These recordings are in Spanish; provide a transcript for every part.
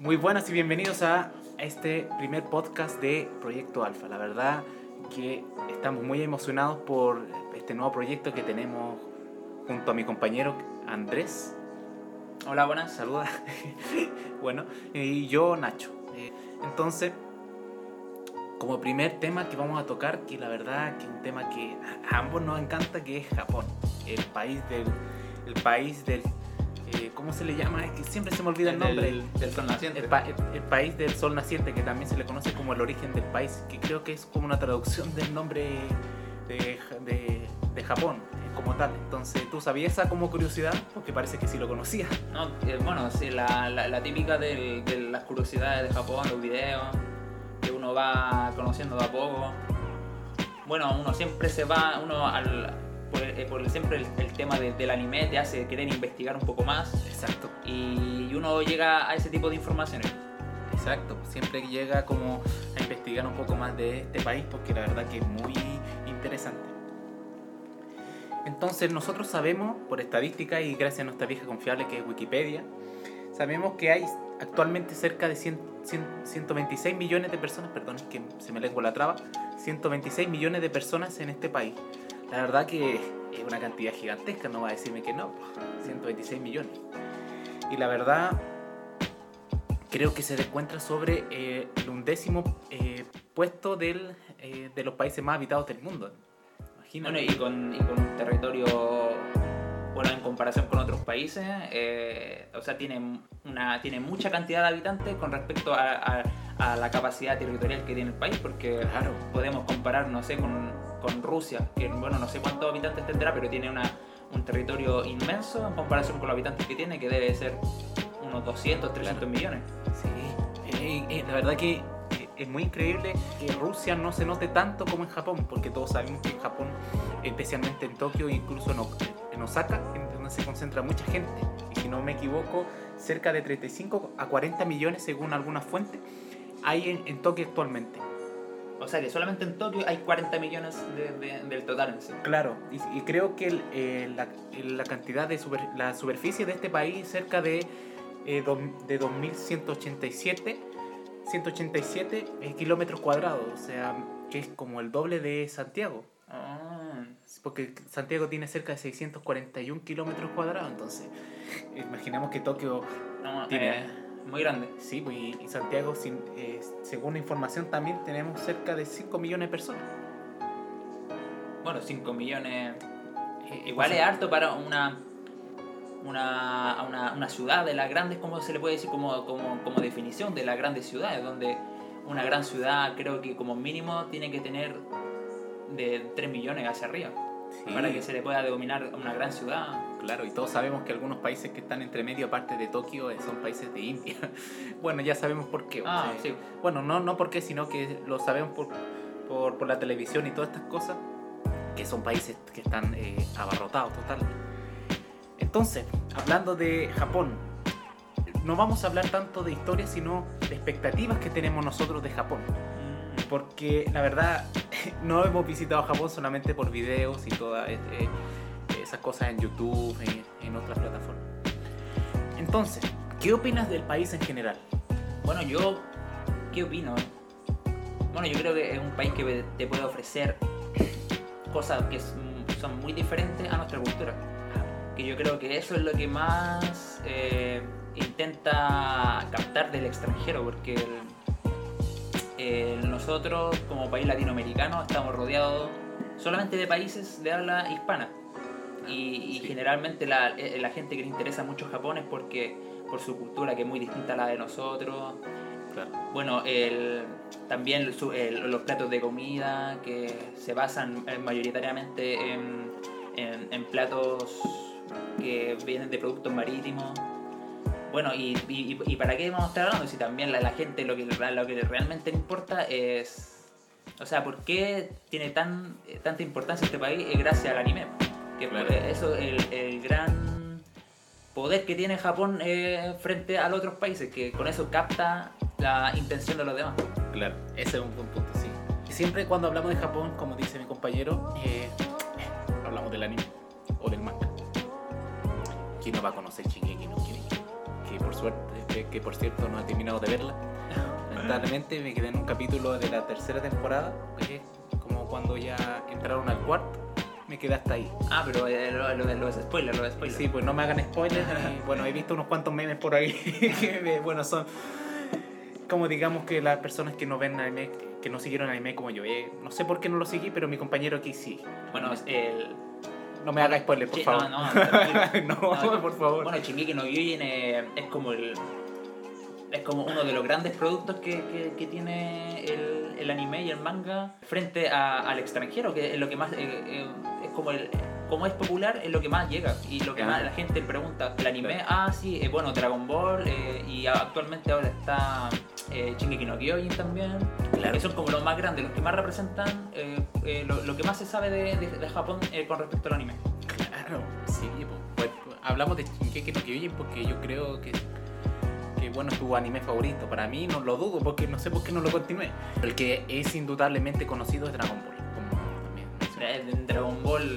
Muy buenas y bienvenidos a este primer podcast de Proyecto Alfa. La verdad que estamos muy emocionados por este nuevo proyecto que tenemos junto a mi compañero Andrés. Hola, buenas. Saluda. bueno, y yo Nacho. Eh, Entonces, como primer tema que vamos a tocar, que la verdad que es un tema que a ambos nos encanta, que es Japón, el país del, el país del, eh, ¿cómo se le llama? Es que siempre se me olvida el nombre. Del, del sol naciente. El, pa- el- el país del sol naciente, que también se le conoce como el origen del país, que creo que es como una traducción del nombre de, de- de Japón eh, como tal. Entonces, ¿tú sabías esa como curiosidad? Porque parece que sí lo conocías. No, eh, bueno, sí, la, la, la típica del- de las curiosidades de Japón, los videos, que uno va conociendo de a poco. Bueno, uno siempre se va, uno al, por, eh, por siempre el, el tema de- del anime te hace querer investigar un poco más Exacto. y, y uno llega a ese tipo de informaciones. Exacto, siempre llega como a investigar un poco más de este país porque la verdad que es muy interesante. Entonces nosotros sabemos, por estadística y gracias a nuestra vieja confiable que es Wikipedia, sabemos que hay actualmente cerca de 100, 100, 126 millones de personas, perdón, es que se me lengua la traba, 126 millones de personas en este país. La verdad que es una cantidad gigantesca, no va a decirme que no, 126 millones. Y la verdad creo que se encuentra sobre eh, el undécimo eh, puesto del, eh, de los países más habitados del mundo. Imagínate. Bueno, y con, y con un territorio, bueno, en comparación con otros países, o sea, tiene, una, tiene mucha cantidad de habitantes con respecto a, a- a la capacidad territorial que tiene el país, porque Claro. podemos comparar, no sé, con, con Rusia, que, bueno, no sé cuántos habitantes tendrá, pero tiene una, un territorio inmenso en comparación con los habitantes que tiene, que debe ser unos 200, 300 millones. Sí, eh, eh, la verdad que eh, es muy increíble que Rusia no se note tanto como en Japón, porque todos sabemos que en Japón, especialmente en Tokio, incluso en, Osaka, en donde se concentra mucha gente, y si no me equivoco, cerca de 35 a 40 millones según algunas fuentes, hay en, en Tokio actualmente. O sea, que solamente en Tokio hay 40 millones de- de- del total en sí. Claro, y, y creo que el, eh, la, la cantidad de super- la superficie de este país es cerca de, eh, dos- de 2.187 187 eh, kilómetros cuadrados, o sea, que es como el doble de Santiago, Ah. porque Santiago tiene cerca de 641 kilómetros cuadrados, entonces imaginemos que Tokio, No, Tiene- eh, muy grande. sí, pues, y, y Santiago, sin- eh, según la información también tenemos cerca de 5 millones de personas. Bueno, 5 millones. Eh, Igual o es harto para una, una, una, una ciudad de las grandes, como se le puede decir como, como, como definición de las grandes ciudades, donde una gran ciudad creo que como mínimo tiene que tener de 3 millones hacia arriba sí. para que se le pueda denominar una gran ciudad. Claro, y todos sabemos que algunos países que están entre medio, aparte de Tokio, eh, son países de India. Bueno, ya sabemos por qué. Ah, o sea, sí. Bueno, no, no por qué, sino que lo sabemos por, por, por la televisión y todas estas cosas, que son países que están eh, abarrotados total. Entonces, hablando de Japón, no vamos a hablar tanto de historia, sino de expectativas que tenemos nosotros de Japón. Porque la verdad, no hemos visitado Japón solamente por videos y todas eh, eh, esas cosas en YouTube, en, en otras plataformas. Entonces, ¿qué opinas del país en general? Bueno, yo, ¿qué opino? Bueno, yo creo que es un país que te puede ofrecer cosas que son muy diferentes a nuestra cultura. Que yo creo que eso es lo que más eh, intenta captar del extranjero, porque el- nosotros como país latinoamericano estamos rodeados solamente de países de habla hispana. Y, y Sí. generalmente la, eh, la gente que le interesa mucho Japón es porque por su cultura que es muy distinta a la de nosotros. Claro. Bueno, el, también el- los platos de comida que se basan eh, mayoritariamente en, en- en platos que vienen de productos marítimos. Bueno, y, y- y para qué vamos a estar hablando si también la, la gente lo que, lo que realmente importa es... O sea, ¿por qué tiene tan, eh, tanta importancia este país? Es gracias al anime. Que Claro. eso es el, el gran poder que tiene Japón eh, frente a los otros países, que con eso capta la intención de los demás. Claro, ese es un buen punto, sí. Y siempre cuando hablamos de Japón, como dice mi compañero, eh, del anime o del manga. ¿Quién no va a conocer Shingeki no Kyojin? Que por suerte, que, que por cierto no he terminado de verla. Lamentablemente me quedé en un capítulo de la tercera temporada, que es como cuando ya entraron al cuarto, me quedé hasta ahí. Ah, pero eh, lo, lo, de los spoilers, lo de spoilers. Sí, pues no me hagan spoilers. y, bueno, he visto unos cuantos memes por ahí que, bueno, son como digamos que las personas que no ven anime, que no siguieron anime como yo. eh, no sé por qué no lo seguí, pero mi compañero aquí sí. Bueno, el... No me haga spoilers, por favor. No, no. No, No, por favor. Bueno, Shingeki no Kyojin eh, es como el es como uno de los grandes productos que, que, que tiene el, el anime y el manga frente a- al extranjero, que es lo que más eh, eh, es como el como es popular es lo que más llega y lo que más la gente pregunta el anime ah sí eh, bueno Dragon Ball eh, y actualmente ahora está eh, Shingeki no Kyojin también Claro. que son como los más grandes los que más representan eh, lo, lo que más se sabe de, de- de Japón con respecto al anime Claro, sí, pues, pues, hablamos de Shingeki no Kyojin porque yo creo que, que bueno, es tu anime favorito. Para mí no lo dudo porque no sé por qué no lo continué. El que es indudablemente conocido es Dragon Ball. Dragon Ball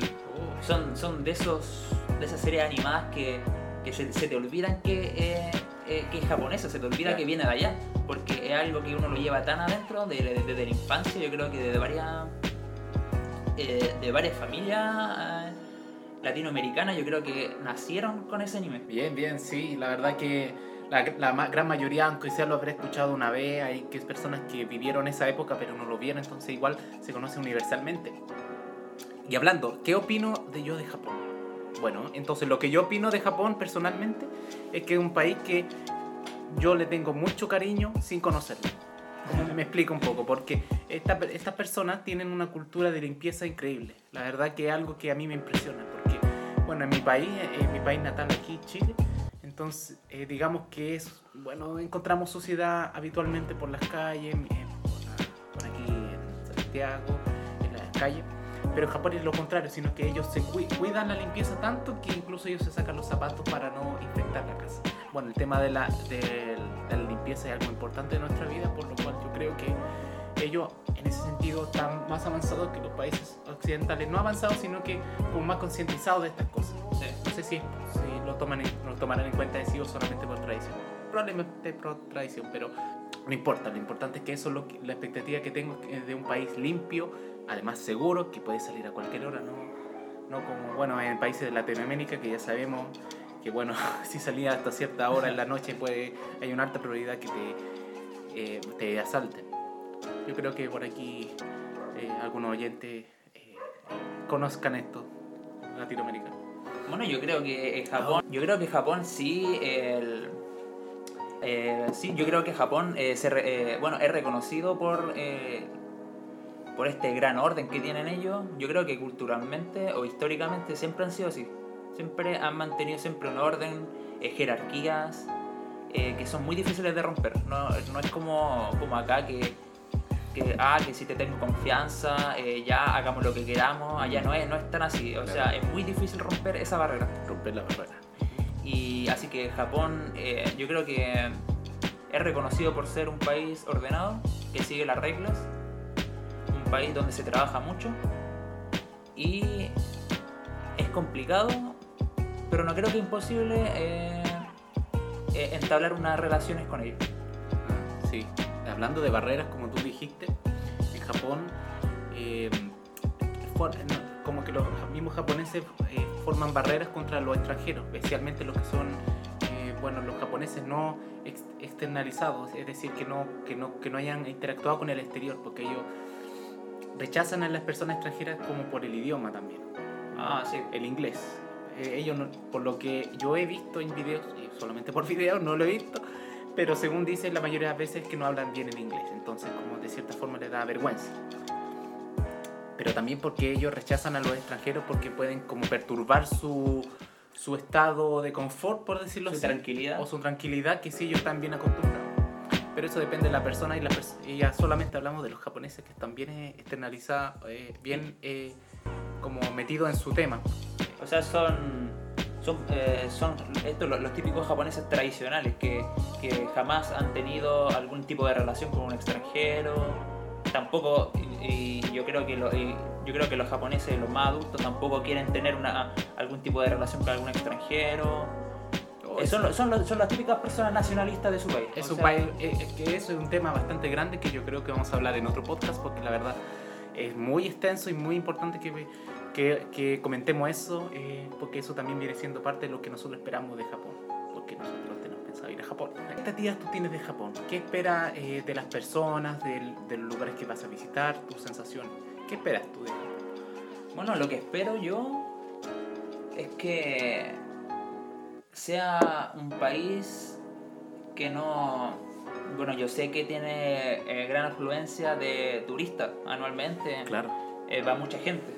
son, son de esos de esas series animadas que, que se, se te olvidan que, eh, eh, que es japonesa, se te olvida que viene de allá, porque es algo que uno lo lleva tan adentro de- de- desde la infancia, yo creo que de varias eh, de varias familias eh, latinoamericanas, yo creo que nacieron con ese anime. Bien, bien, sí. La verdad que la, la ma- gran mayoría, aunque sea lo habré escuchado una vez, hay que personas que vivieron esa época pero no lo vieron, entonces igual se conoce universalmente. Y hablando, ¿qué opino de yo de Japón? Bueno, entonces lo que yo opino de Japón personalmente es que es un país que yo le tengo mucho cariño sin conocerlo. Me explico un poco, porque esta- estas personas tienen una cultura de limpieza increíble. La verdad que es algo que a mí me impresiona, porque, bueno, en mi país, en mi país natal aquí, Chile, entonces, eh, digamos que es, bueno, encontramos suciedad habitualmente por las calles, por, por aquí en Santiago, en las calles. Pero en Japón es lo contrario, sino que ellos se cui- cuidan la limpieza tanto que incluso ellos se sacan los zapatos para no infectar la casa. Bueno, el tema de la, del- de la limpieza es algo importante de nuestra vida, por lo cual yo creo que ellos en ese sentido están más avanzados que los países occidentales, no avanzados, sino que como más concientizados de estas cosas. No sé si, si lo, toman en- lo tomarán en cuenta de sí o solamente por tradición. Probablemente por tradición, pero no importa. Lo importante es que eso es lo la expectativa que tengo es de un país limpio, además seguro, que puede salir a cualquier hora, no, no como bueno en países de Latinoamérica que ya sabemos que bueno, si salía hasta cierta hora en la noche puede, hay una alta probabilidad que te, eh, te asalten. Yo creo que por aquí eh, algunos oyentes eh, conozcan esto, latinoamericano. Bueno, yo creo que en Japón, yo creo que Japón sí, el, eh, sí, yo creo que Japón eh, se re- eh, bueno, es reconocido por, eh, por este gran orden que tienen ellos. Yo creo que culturalmente o históricamente siempre han sido así. Siempre han mantenido siempre un orden, eh, jerarquías que son muy difíciles de romper. No, no es como, como acá que, que, ah, que si te tengo confianza, ya hagamos lo que queramos. Allá no es, no es tan así. O sea, es muy difícil romper esa barrera. Romper la barrera. Y así que Japón, eh, yo creo que es reconocido por ser un país ordenado, que sigue las reglas, un país donde se trabaja mucho y es complicado, pero no creo que imposible eh, eh, entablar unas relaciones con ellos. Ah, Sí, hablando de barreras, como tú dijiste, en Japón, como que los mismos japoneses eh, forman barreras contra los extranjeros, especialmente los que son, eh, bueno, los japoneses no ex- externalizados, es decir, que no, que, no, que no hayan interactuado con el exterior, porque ellos rechazan a las personas extranjeras como por el idioma también Ah, sí. el inglés. Eh, ellos, no- por lo que yo he visto en videos, solamente por videos, no lo he visto, pero según dicen, la mayoría de las veces que no hablan bien el inglés, entonces como de cierta forma les da vergüenza. Pero también porque ellos rechazan a los extranjeros porque pueden como perturbar su, su estado de confort, por decirlo Su así. tranquilidad. O su tranquilidad, que sí ellos están bien acostumbrados. Pero eso depende de la persona y, la pers- y ya solamente hablamos de los japoneses que están bien eh, externalizados, eh, bien eh, como metidos en su tema. O sea, son son, eh, son estos los, los típicos japoneses tradicionales que, que jamás han tenido algún tipo de relación con un extranjero. Tampoco, y, y yo creo que lo- y yo creo que los japoneses, los más adultos, tampoco quieren tener una, algún tipo de relación con algún extranjero. Oh, Eh, son, son, son las típicas personas nacionalistas de su país. Es O un sea, país- eh, es que eso es un tema bastante grande que yo creo que vamos a hablar en otro podcast porque la verdad es muy extenso y muy importante que, que, que comentemos eso eh, porque eso también viene siendo parte de lo que nosotros esperamos de Japón porque nosotros ir a Japón. ¿Qué expectativas tú tienes de Japón? ¿Qué esperas eh, de las personas, del- de los lugares que vas a visitar, tus sensaciones? ¿Qué esperas tú de Japón? Bueno, lo que espero yo es que sea un país que no... Bueno, yo sé que tiene eh, gran afluencia de turistas anualmente, Claro. eh, va mucha gente,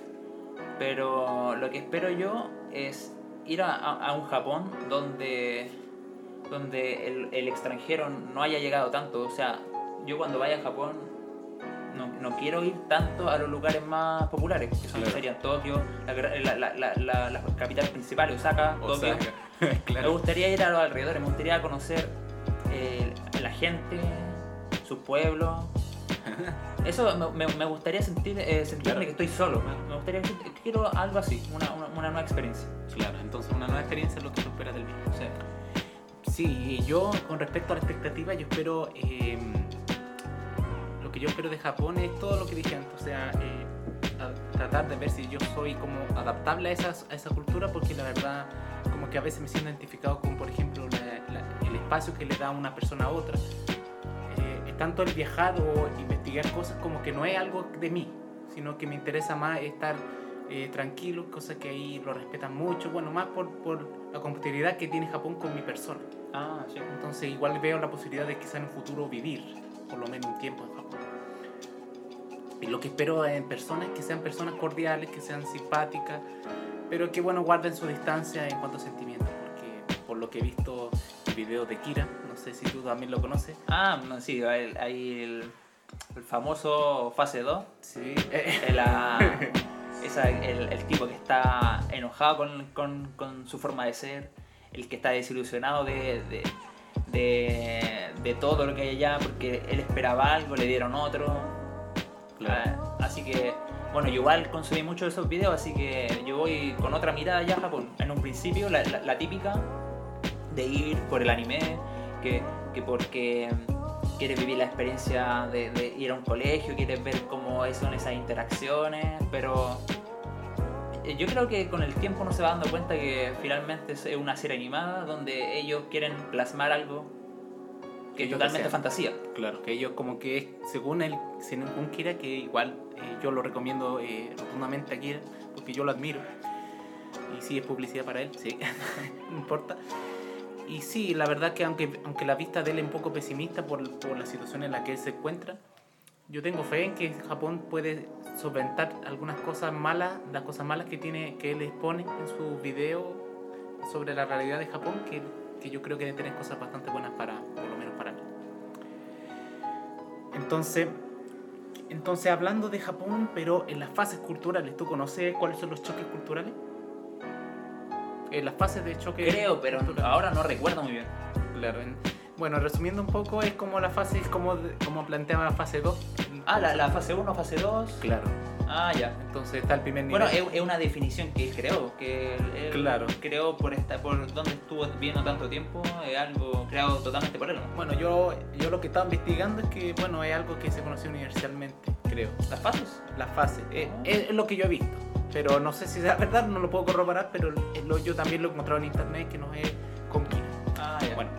pero lo que espero yo es ir a, a- a un Japón donde, donde el, el extranjero no haya llegado tanto. O sea, yo cuando vaya a Japón no, no quiero ir tanto a los lugares más populares, que son, Claro. serían Tokio, la, la, la, la, la- la capital principal, Osaka, Tokio. Me gustaría ir a los alrededores, me gustaría conocer eh, la gente, su pueblo. Eso me, me- me gustaría sentir, eh, sentirme Claro. que estoy solo. Me, me gustaría que quiero algo así, una, una, una nueva experiencia. Claro, entonces una nueva experiencia es lo que tú esperas del viaje. Sí, yo con respecto a la expectativa, yo espero. eh, lo que yo espero de Japón es todo lo que dije antes, o sea, eh, tratar de ver si yo soy como adaptable a esa, a esa cultura, porque la verdad, como que a veces me siento identificado con, por ejemplo, la- la- el espacio que le da una persona a otra. Eh, tanto el viajar o investigar cosas como que no es algo de mí, sino que me interesa más estar eh, tranquilo, cosa que ahí lo respetan mucho, bueno, más por, por la compatibilidad que tiene Japón con mi persona. Ah, sí. Entonces igual veo la posibilidad de quizá en un futuro vivir por lo menos un tiempo en Japón. Y lo que espero en personas es que sean personas cordiales, que sean simpáticas, pero que bueno, guarden su distancia en cuanto a sentimientos, porque por lo que he visto el video de Kira, no sé si tú también lo conoces. Ah, no, sí, hay hay el, el famoso fase 2. Sí. El, ah, el, el tipo que está enojado con, con- con su forma de ser, el que está desilusionado de, de, de- de todo lo que hay allá porque él esperaba algo, le dieron otro. Claro. Ah, así que, bueno, yo igual consumí mucho de esos videos, así que yo voy con otra mirada ya a Japón. En un principio, la, la- la típica de ir por el anime, que, que porque quieres vivir la experiencia de, de ir a un colegio, quieres ver cómo son esas interacciones, pero yo creo que con el tiempo uno se va dando cuenta que finalmente es una serie animada donde ellos quieren plasmar algo que es totalmente fantasía. Claro, que ellos como que según el según Kira, que igual eh, yo lo recomiendo eh, rotundamente a Kira, porque yo lo admiro. Y sí, es publicidad para él, sí, no importa. Y sí, la verdad que aunque, aunque la vista de él es un poco pesimista por, por la situación en la que él se encuentra, yo tengo fe en que Japón puede solventar algunas cosas malas, las cosas malas que tiene que él expone en su video sobre la realidad de Japón, que, que yo creo que debe tener cosas bastante buenas para, por lo menos para mí. Entonces, entonces hablando de Japón, pero en las fases culturales, ¿tú conoces cuáles son los choques culturales? En las fases de choque Creo, pero ahora no recuerdo muy bien. Bueno, resumiendo un poco, es como la fase, es como, como planteaba la fase 2. Ah, la, la fase 1, fase 2. Claro, Ah, ya. entonces está el primer nivel. Bueno, es, es una definición que él creó, que él, él Claro. creó por esta, por donde estuvo viviendo tanto tiempo, es algo creado totalmente por él. ¿no? Bueno, yo, yo lo que estaba investigando es que, bueno, es algo que se conoció universalmente, creo. Las fases. La fase, es, es lo que yo he visto. Pero no sé si sea verdad, no lo puedo corroborar, pero es lo- yo también lo he encontrado en internet que no es con Kira. Ah, ya. Bueno,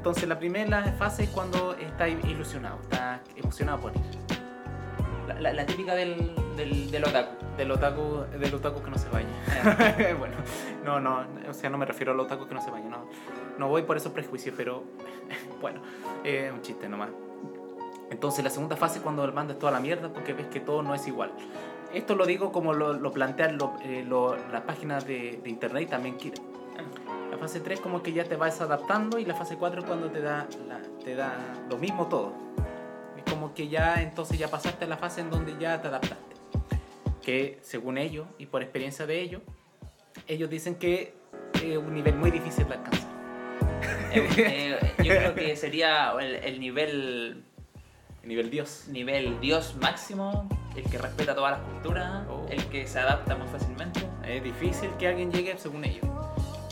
entonces la primera fase es cuando está ilusionado, está emocionado por ir. La, la- la típica del, del, del otaku. Del otaku, del otaku que no se vaya. bueno, no, no, o sea, no me refiero al otaku que no se vaya, no. No voy por esos prejuicios, pero bueno, es un chiste nomás. Entonces la segunda fase es cuando el manda toda la mierda porque ves que todo no es igual. Esto lo digo como lo, lo plantean eh, las páginas de, de internet y también fase 3 como que ya te vas adaptando y la fase 4 es cuando te da, la- te da lo mismo todo. Es como que ya entonces ya pasaste a la fase en donde ya te adaptaste. Que según ellos y por experiencia de ellos, ellos dicen que es un nivel muy difícil de alcanzar. Eh, eh, yo creo que sería el, el nivel, Nivel Dios. nivel Dios máximo, el que respeta todas las culturas, Oh. el que se adapta muy fácilmente. Es difícil que alguien llegue según ellos.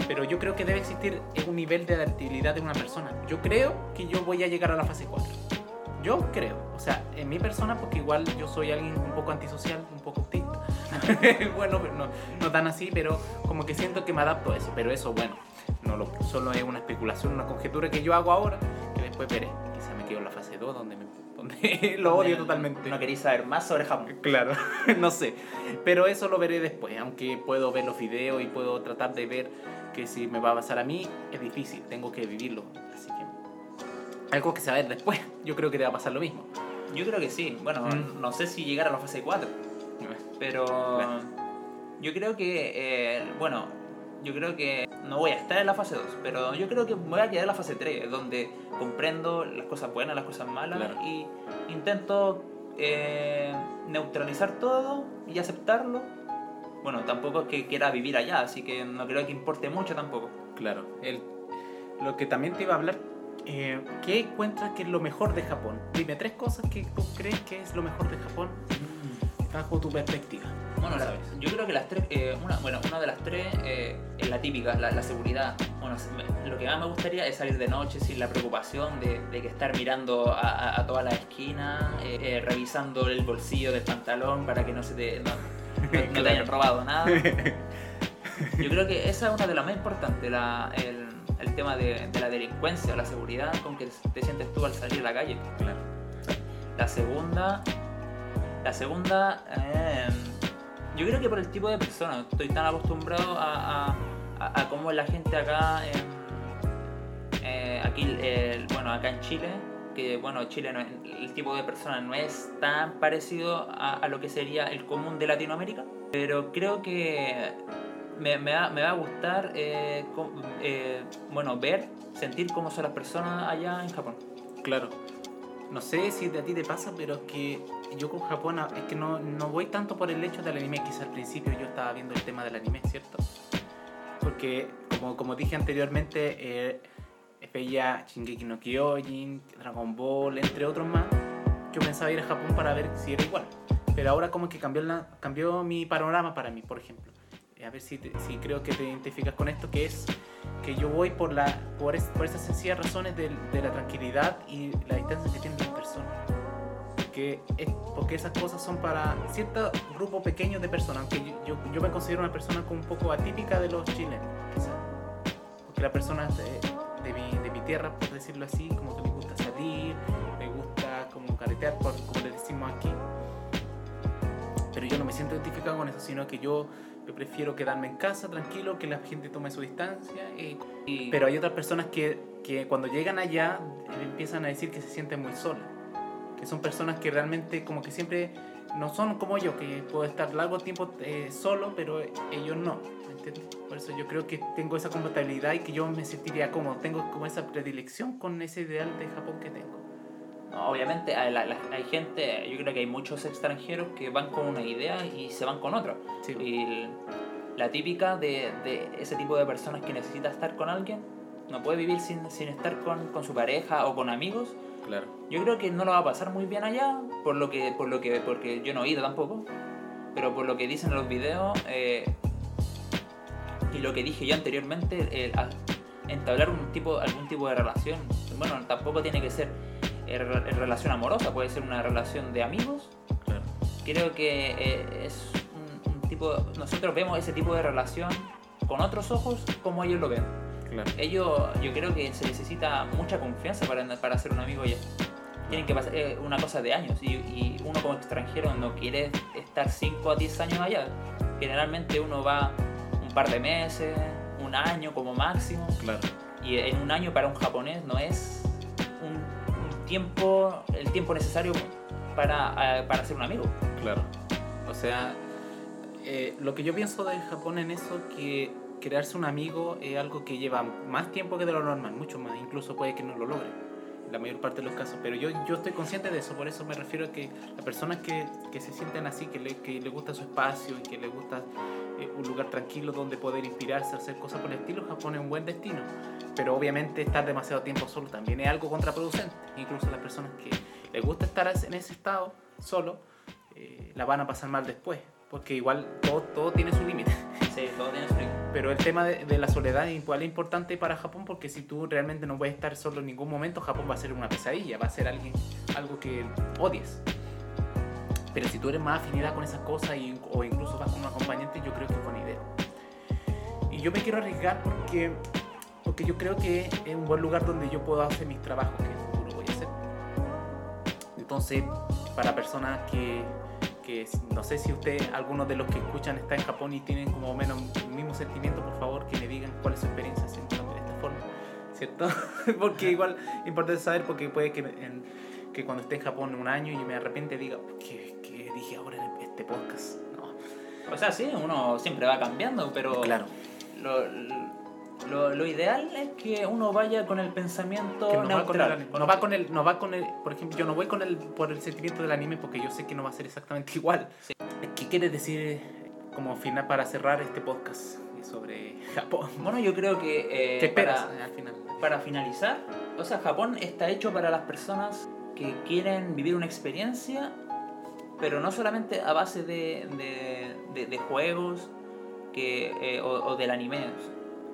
Pero yo creo que debe existir un nivel de adaptabilidad de una persona. Yo creo que yo voy a llegar a la fase 4. Yo creo, o sea, en mi persona, porque igual yo soy alguien un poco antisocial, un poco autista. bueno, no, no tan así, pero como que siento que me adapto a eso. Pero eso, bueno, no lo, solo es una especulación, una conjetura que yo hago ahora, que después veré. Quizá me quedo en la fase 2, donde, me, donde lo odio totalmente. No queréis saber más sobre Japón. Claro, no sé. Pero eso lo veré después, aunque puedo ver los videos y puedo tratar de ver que si me va a pasar a mí, es difícil, tengo que vivirlo. Así que algo que ver después, yo creo que te va a pasar lo mismo. Yo creo que sí. Bueno, Mm. no sé si llegar a la fase 4, pero Bueno. yo creo que, eh, bueno, yo creo que no voy a estar en la fase 2, pero yo creo que voy a quedar en la fase 3, donde comprendo las cosas buenas, las cosas malas Claro. y intento eh, neutralizar todo y aceptarlo. Bueno, tampoco es que quiera vivir allá, así que no creo que importe mucho tampoco. Claro. El, lo que también te iba a hablar, eh, ¿qué encuentras que es lo mejor de Japón? Dime tres cosas que tú crees que es lo mejor de Japón bajo tu perspectiva. Bueno, La yo creo que las tres, eh, una, bueno, una de las tres eh, es la típica, la, la seguridad. Bueno, me- lo que más me gustaría es salir de noche sin la preocupación de, de que estar mirando a, a, a todas las esquinas, eh, eh, revisando el bolsillo del pantalón para que no se te, no, no- no te hayan robado nada. Yo creo que esa es una de las más importantes, la, el, el tema de, de la delincuencia, la seguridad con que te sientes tú al salir a la calle. Claro. La segunda. La segunda. eh, yo creo que por el tipo de persona. Estoy tan acostumbrado a, a, a- cómo la gente acá. eh, aquí, bueno, acá en Chile. Que bueno, Chile no el tipo de persona no es tan parecido a, lo que sería el común de Latinoamérica. Pero creo que me, va, a gustar eh, eh, bueno, ver, sentir cómo son las personas allá en Japón. Claro. No sé si a ti te pasa, pero es que yo con Japón a- es que no, no voy tanto por el hecho del anime. Quizá al principio yo estaba viendo el tema del anime, ¿cierto? Porque, como, como dije anteriormente, eh, veía Shingeki no Kyojin, Dragon Ball, entre otros más. Yo pensaba ir a Japón para ver si era igual. Pero ahora como que cambió, la, cambió mi panorama para mí, por ejemplo. Eh, A ver si, te- si creo que te identificas con esto, que es que yo voy por, la, por, es- por esas sencillas razones de, de la tranquilidad y la distancia que tienen las personas. Porque, es, porque esas cosas son para cierto grupo pequeño de personas, aunque yo, yo, yo me considero una persona como un poco atípica de los chilenos, quizás. Porque las personas de, de, mi, de mi tierra, por decirlo así, como que les gusta salir, les gusta como caretear, por, como le decimos aquí. Pero yo no me siento identificado con eso, sino que yo, yo prefiero quedarme en casa tranquilo, que la gente tome su distancia. y- Y- pero hay otras personas que, que cuando llegan allá eh, empiezan a decir que se sienten muy solas. Que son personas que realmente como que siempre no son como yo, que puedo estar largo tiempo eh, solo, pero ellos no. ¿me entiendes? Por eso yo creo que tengo esa compatibilidad y que yo me sentiría cómodo. Tengo como esa predilección con ese ideal de Japón que tengo. No, obviamente hay, la- la- hay gente, yo creo que hay muchos extranjeros que van con una idea y se van con otra. Sí. Y la típica de, de ese tipo de personas que necesita estar con alguien, no puede vivir sin, sin estar con, con su pareja o con amigos. Claro. Yo creo que no lo va a pasar muy bien allá, por lo que, por lo que, porque yo no he ido tampoco, pero por lo que dicen en los videos eh, y lo que dije yo anteriormente, a- entablar un tipo, algún tipo de relación, bueno, tampoco tiene que ser eh, re- relación amorosa, puede ser una relación de amigos. Claro. Creo que eh, es un, un tipo, nosotros vemos ese tipo de relación con otros ojos como ellos lo ven. Claro. Ellos, yo creo que se necesita mucha confianza para, para ser un amigo allá. Tienen que pasar eh, una cosa de años y, y uno como extranjero no quiere estar 5 a 10 años allá. Generalmente uno va un par de meses, un año como máximo. Claro. Y en un año para un japonés no es un, un tiempo, el tiempo necesario para, eh, para ser un amigo. Claro. O sea, eh, lo que yo pienso de Japón en eso, que crearse un amigo es algo que lleva más tiempo que de lo normal, mucho más, incluso puede que no lo logre, en la mayor parte de los casos, pero yo, yo estoy consciente de eso, por eso me refiero a que las personas que, que se sienten así, que le, que le gusta su espacio y que le gusta eh, un lugar tranquilo donde poder inspirarse, hacer cosas por el estilo, Japón es un buen destino, pero obviamente estar demasiado tiempo solo también es algo contraproducente, incluso las personas que les gusta estar en ese estado solo, eh, la van a pasar mal después, porque igual todo, todo tiene su límite. Sí, todo tiene su pero el tema de, la soledad es igual importante para Japón porque si tú realmente no puedes estar solo en ningún momento, Japón va a ser una pesadilla, va a ser alguien, algo que odies. Pero si tú eres más afinidad con esas cosas o incluso vas con un acompañante, yo creo que es buena idea. Y yo me quiero arriesgar porque, porque yo creo que es un buen lugar donde yo puedo hacer mis trabajos que en el futuro voy a hacer. Entonces, para personas que, que no sé si usted, algunos de los que escuchan está en Japón y tienen como menos el mismo sentimiento, por favor que me digan cuál es su experiencia haciendo de esta forma, ¿cierto? porque igual es importante saber porque puede que, en- que cuando esté en Japón un año y me arrepiente diga, ¿qué, qué dije ahora en este podcast? No, O sea, sí, uno siempre va cambiando, pero claro, lo, lo, lo ideal es que uno vaya con el pensamiento que no va, con el, neutral. no va con el, no va con el, por ejemplo, yo no voy con el, por el sentimiento del anime porque yo sé que no va a ser exactamente igual. Sí. ¿Qué quieres decir como final para cerrar este podcast sobre Japón? Bueno, yo creo que eh, ¿Qué esperas para- al final? para finalizar, o sea, Japón está hecho para las personas que quieren vivir una experiencia, pero no solamente a base de, de, de- de juegos que, eh, o, o del anime,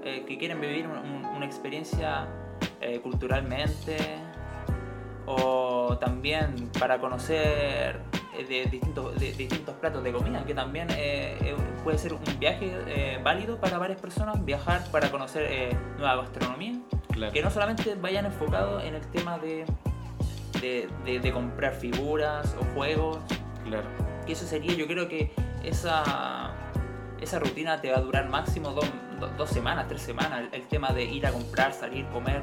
eh, que quieren vivir un- un- una experiencia eh, culturalmente o también para conocer eh, de distintos, de distintos platos de comida, que también eh, eh, puede ser un viaje eh, válido para varias personas, viajar para conocer eh, nueva gastronomía, Claro. que no solamente vayan enfocados en el tema de, de, de- de comprar figuras o juegos, Claro. que eso sería, yo creo que esa, esa rutina te va a durar máximo dos, do- dos semanas, tres semanas, el, el tema de ir a comprar, salir, comer,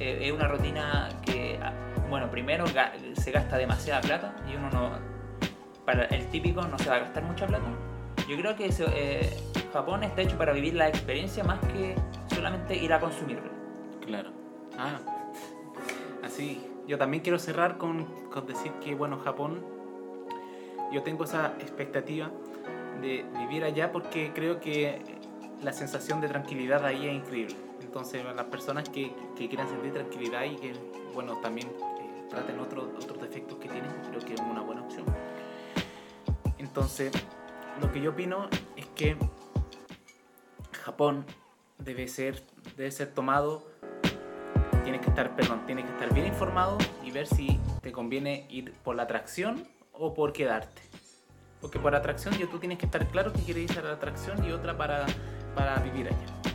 eh, es una rutina que, ah, bueno, primero ga- se gasta demasiada plata y uno no, para el típico no se va a gastar mucha plata. Yo creo que eh, Japón está hecho para vivir la experiencia más que solamente ir a consumirlo. Claro. Ah, así. Yo también quiero cerrar con, con decir que, bueno, Japón, yo tengo esa expectativa de vivir allá porque creo que la sensación de tranquilidad ahí es increíble. Entonces, las personas que, que quieran sentir tranquilidad y que, bueno, también eh, traten otros otros defectos que tienen, creo que es una buena opción. Entonces, lo que yo opino es que Japón debe ser, debe ser tomado tienes que estar, perdón, tienes que estar bien informado y ver si te conviene ir por la atracción o por quedarte. Porque por atracción yo tú tienes que estar claro que quieres ir a la atracción y otra para, para vivir allá.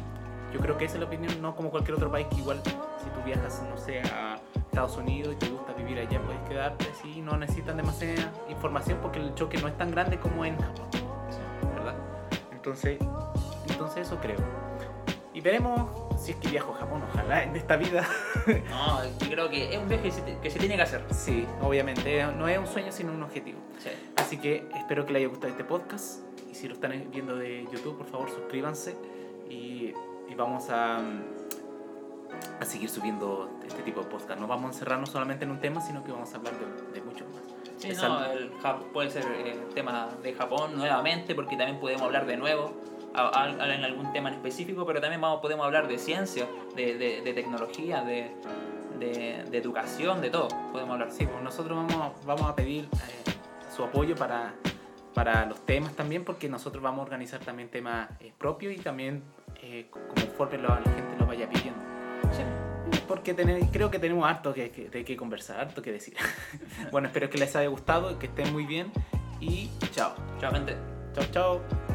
Yo creo que esa es la opinión, no como cualquier otro país que igual si tú viajas, no sé, a Estados Unidos y te gusta vivir allá, puedes quedarte así, no necesitan demasiada información porque el choque no es tan grande como en Japón, ¿verdad? Entonces, entonces eso creo. Y veremos si es que viajo a Japón, ojalá en esta vida. No, yo creo que es un viaje que se, que se tiene que hacer. Sí, obviamente, no es un sueño sino un objetivo. Sí. Así que espero que les haya gustado este podcast. Y si lo están viendo de YouTube, por favor suscríbanse. Y, y vamos a, a seguir subiendo este tipo de podcast. No vamos a encerrarnos solamente en un tema, sino que vamos a hablar de, de muchos más. Sí, Es no, el puede ser eh, tema de Japón nuevamente, porque también podemos hablar de nuevo a- a- en algún tema en específico, pero también vamos, podemos hablar de ciencia, de, de- de tecnología, de, de- educación, de todo. Podemos hablar. Sí, pues nosotros vamos, vamos a pedir eh, su apoyo para, para los temas también, porque nosotros vamos a organizar también temas eh, propios y también eh, conforme lo- la gente lo vaya pidiendo. Sí. Porque tener- creo que tenemos harto que, que, de qué conversar, harto que decir. bueno, espero que les haya gustado, que estén muy bien y chao. Chao, gente. Chao, chao.